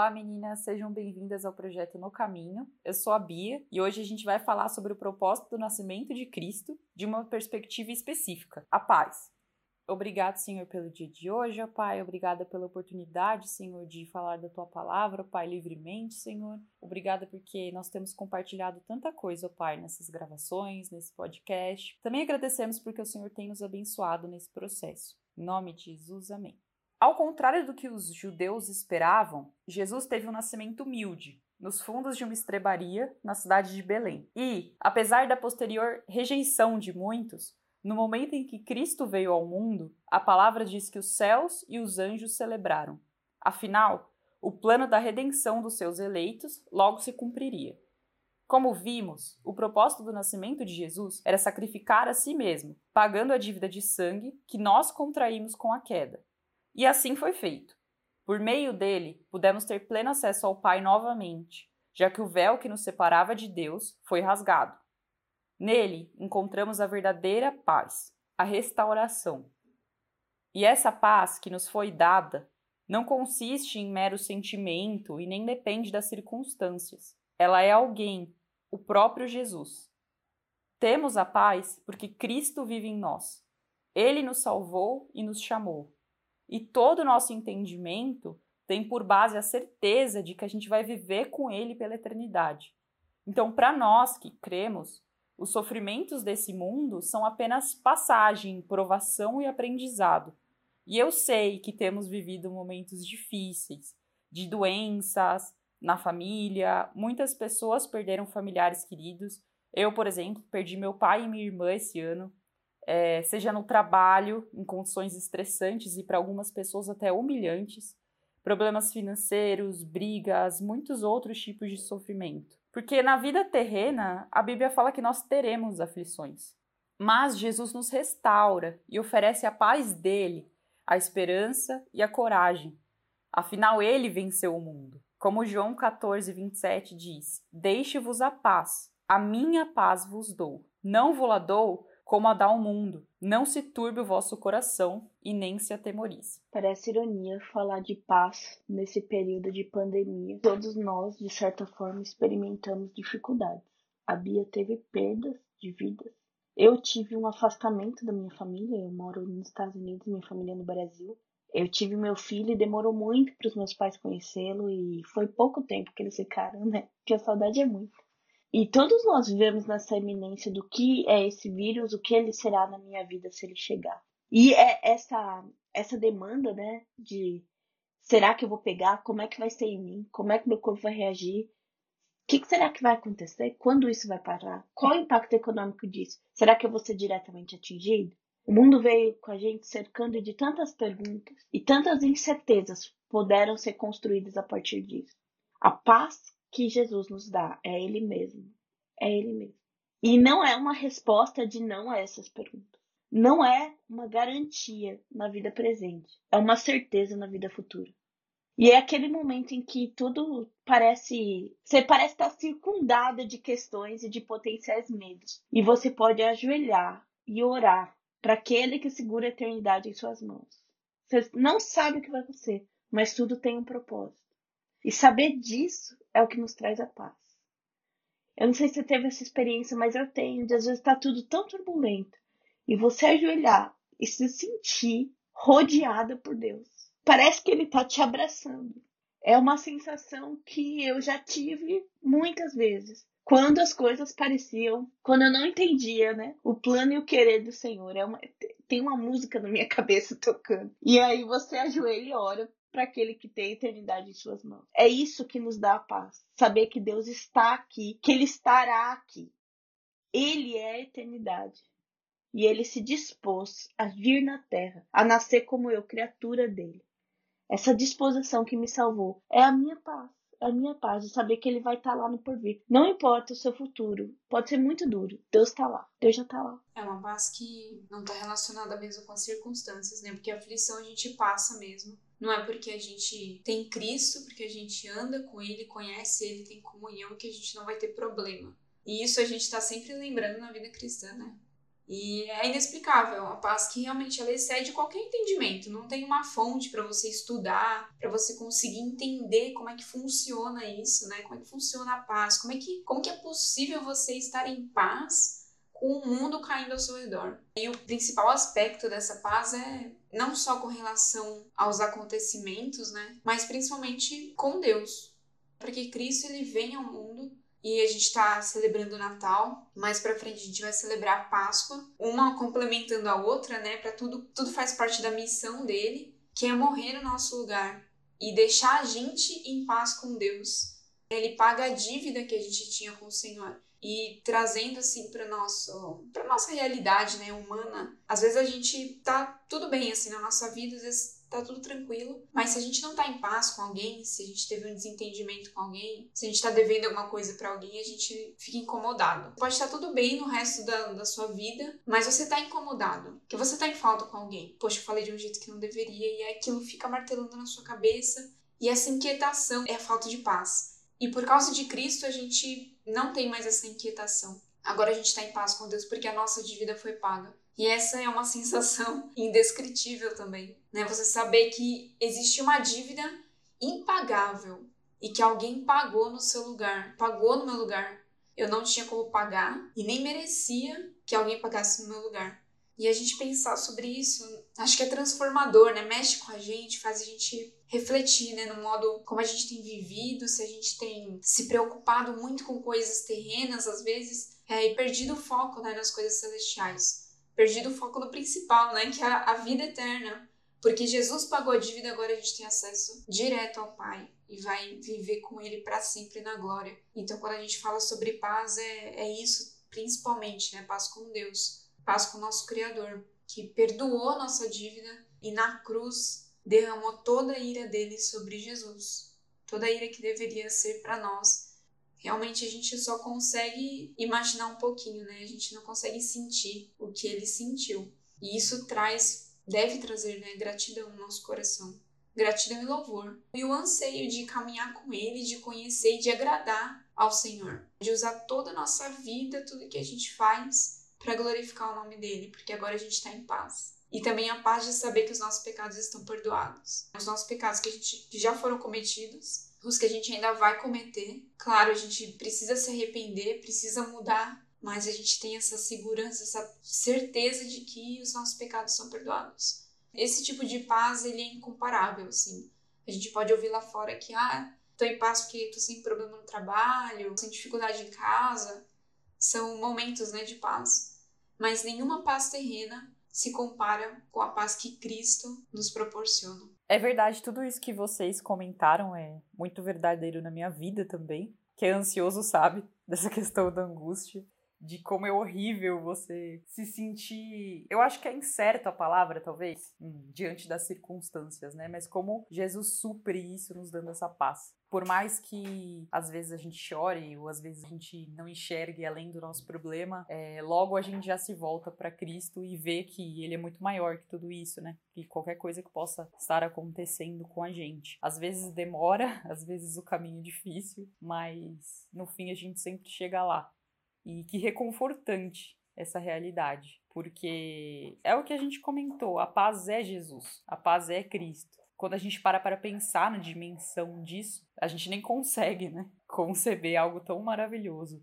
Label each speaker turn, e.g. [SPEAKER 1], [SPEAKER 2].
[SPEAKER 1] Olá meninas, sejam bem-vindas ao projeto No Caminho. Eu sou a Bia e hoje a gente vai falar sobre o propósito do nascimento de Cristo de uma perspectiva específica, a paz. Obrigado, Senhor, pelo dia de hoje, ó Pai. Obrigada pela oportunidade, Senhor, de falar da tua palavra, ó Pai, livremente, Senhor. Obrigada porque nós temos compartilhado tanta coisa, ó Pai, nessas gravações, nesse podcast. Também agradecemos porque o Senhor tem nos abençoado nesse processo. Em nome de Jesus, amém. Ao contrário do que os judeus esperavam, Jesus teve um nascimento humilde, nos fundos de uma estrebaria na cidade de Belém. E, apesar da posterior rejeição de muitos, no momento em que Cristo veio ao mundo, a palavra diz que os céus e os anjos celebraram. Afinal, o plano da redenção dos seus eleitos logo se cumpriria. Como vimos, o propósito do nascimento de Jesus era sacrificar a si mesmo, pagando a dívida de sangue que nós contraímos com a queda. E assim foi feito. Por meio dele, pudemos ter pleno acesso ao Pai novamente, já que o véu que nos separava de Deus foi rasgado. Nele encontramos a verdadeira paz, a restauração. E essa paz que nos foi dada não consiste em mero sentimento e nem depende das circunstâncias. Ela é alguém, o próprio Jesus. Temos a paz porque Cristo vive em nós. Ele nos salvou e nos chamou. E todo o nosso entendimento tem por base a certeza de que a gente vai viver com Ele pela eternidade. Então, para nós que cremos, os sofrimentos desse mundo são apenas passagem, provação e aprendizado. E eu sei que temos vivido momentos difíceis, de doenças na família, muitas pessoas perderam familiares queridos. Eu, por exemplo, perdi meu pai e minha irmã esse ano é, seja no trabalho, em condições estressantes e para algumas pessoas até humilhantes, problemas financeiros, brigas, muitos outros tipos de sofrimento. Porque na vida terrena, a Bíblia fala que nós teremos aflições. Mas Jesus nos restaura e oferece a paz dele, a esperança e a coragem. Afinal, ele venceu o mundo. Como João 14, 27 diz: Deixe-vos a paz, a minha paz vos dou. Não vou lá dou como a dá ao mundo. Não se turbe o vosso coração e nem se atemorize.
[SPEAKER 2] Parece ironia falar de paz nesse período de pandemia. Todos nós, de certa forma, experimentamos dificuldades. A Bia teve perdas de vidas. Eu tive um afastamento da minha família. Eu moro nos Estados Unidos, minha família é no Brasil. Eu tive meu filho e demorou muito para os meus pais conhecê-lo e foi pouco tempo que eles ficaram, né? Porque a saudade é muito. E todos nós vivemos nessa iminência do que é esse vírus, o que ele será na minha vida se ele chegar. E é essa essa demanda, né, de será que eu vou pegar? Como é que vai ser em mim? Como é que meu corpo vai reagir? O que, que será que vai acontecer? Quando isso vai parar? Qual o impacto econômico disso? Será que eu vou ser diretamente atingido? O mundo veio com a gente cercando de tantas perguntas e tantas incertezas puderam ser construídas a partir disso. A paz que Jesus nos dá é Ele mesmo. É Ele mesmo. E não é uma resposta de não a essas perguntas. Não é uma garantia na vida presente. É uma certeza na vida futura. E é aquele momento em que tudo parece. Você parece estar circundada de questões e de potenciais medos. E você pode ajoelhar e orar para aquele que segura a eternidade em suas mãos. Você não sabe o que vai acontecer, mas tudo tem um propósito. E saber disso é o que nos traz a paz. Eu não sei se você teve essa experiência, mas eu tenho, de às vezes está tudo tão turbulento e você ajoelhar e se sentir rodeada por Deus. Parece que Ele está te abraçando. É uma sensação que eu já tive muitas vezes. Quando as coisas pareciam, quando eu não entendia, né? O plano e o querer do Senhor. É uma, tem uma música na minha cabeça tocando. E aí você ajoelha e ora para aquele que tem a eternidade em suas mãos. É isso que nos dá a paz. Saber que Deus está aqui, que Ele estará aqui. Ele é a eternidade. E ele se dispôs a vir na terra, a nascer como eu, criatura dele. Essa disposição que me salvou é a minha paz. A minha paz de saber que ele vai estar tá lá no porvir. Não importa o seu futuro, pode ser muito duro. Deus está lá. Deus já está lá.
[SPEAKER 3] É uma paz que não está relacionada mesmo com as circunstâncias, né? Porque a aflição a gente passa mesmo não é porque a gente tem Cristo, porque a gente anda com Ele, conhece Ele, tem comunhão, que a gente não vai ter problema. E isso a gente está sempre lembrando na vida cristã, né? E é inexplicável, é uma paz que realmente ela excede qualquer entendimento. Não tem uma fonte para você estudar, para você conseguir entender como é que funciona isso, né? Como é que funciona a paz, como é que, como que é possível você estar em paz com o mundo caindo ao seu redor. E o principal aspecto dessa paz é não só com relação aos acontecimentos, né? Mas principalmente com Deus. Porque Cristo ele vem ao mundo e a gente está celebrando o Natal. Mais para frente a gente vai celebrar a Páscoa, uma complementando a outra, né? Para tudo, tudo faz parte da missão dele, que é morrer no nosso lugar e deixar a gente em paz com Deus. Ele paga a dívida que a gente tinha com o Senhor e trazendo assim para nosso para nossa realidade, né, humana. Às vezes a gente tá tudo bem assim na nossa vida, às vezes tá tudo tranquilo. Mas se a gente não tá em paz com alguém, se a gente teve um desentendimento com alguém, se a gente tá devendo alguma coisa para alguém, a gente fica incomodado. Pode estar tudo bem no resto da, da sua vida, mas você tá incomodado. Que você tá em falta com alguém. Poxa, eu falei de um jeito que não deveria, e aquilo fica martelando na sua cabeça. E essa inquietação é a falta de paz. E por causa de Cristo, a gente não tem mais essa inquietação. Agora a gente está em paz com Deus porque a nossa dívida foi paga. E essa é uma sensação indescritível também, né? Você saber que existe uma dívida impagável e que alguém pagou no seu lugar, pagou no meu lugar. Eu não tinha como pagar e nem merecia que alguém pagasse no meu lugar. E a gente pensar sobre isso, acho que é transformador, né? Mexe com a gente, faz a gente refletir, né, no modo como a gente tem vivido, se a gente tem se preocupado muito com coisas terrenas às vezes, é, e perdido o foco, né, nas coisas celestiais perdido o foco no principal, né? Que é a, vida eterna. Porque Jesus pagou a dívida, agora a gente tem acesso direto ao Pai e vai viver com Ele para sempre na glória. Então, quando a gente fala sobre paz, é, é isso principalmente, né? Paz com Deus, paz com o nosso Criador, que perdoou nossa dívida e na cruz derramou toda a ira dele sobre Jesus. Toda a ira que deveria ser para nós realmente a gente só consegue imaginar um pouquinho, né? A gente não consegue sentir o que ele sentiu. E isso traz, deve trazer, né, gratidão no nosso coração. Gratidão e louvor. E o anseio de caminhar com ele, de conhecer e de agradar ao Senhor. De usar toda a nossa vida, tudo que a gente faz, para glorificar o nome dele, porque agora a gente está em paz. E também a paz de saber que os nossos pecados estão perdoados. Os nossos pecados que, a gente, que já foram cometidos os que a gente ainda vai cometer. Claro, a gente precisa se arrepender, precisa mudar, mas a gente tem essa segurança, essa certeza de que os nossos pecados são perdoados. Esse tipo de paz, ele é incomparável, assim. A gente pode ouvir lá fora que, ah, tô em paz porque tô sem problema no trabalho, sem dificuldade em casa. São momentos, né, de paz. Mas nenhuma paz terrena se compara com a paz que Cristo nos proporciona.
[SPEAKER 1] É verdade, tudo isso que vocês comentaram é muito verdadeiro na minha vida também. Quem é ansioso sabe dessa questão da angústia de como é horrível você se sentir. Eu acho que é incerta a palavra, talvez, hum, diante das circunstâncias, né? Mas como Jesus supre isso nos dando essa paz. Por mais que às vezes a gente chore ou às vezes a gente não enxergue além do nosso problema, é, logo a gente já se volta para Cristo e vê que Ele é muito maior que tudo isso, né? Que qualquer coisa que possa estar acontecendo com a gente. Às vezes demora, às vezes o caminho é difícil, mas no fim a gente sempre chega lá. E que reconfortante essa realidade, porque é o que a gente comentou, a paz é Jesus, a paz é Cristo. Quando a gente para para pensar na dimensão disso, a gente nem consegue, né, conceber algo tão maravilhoso.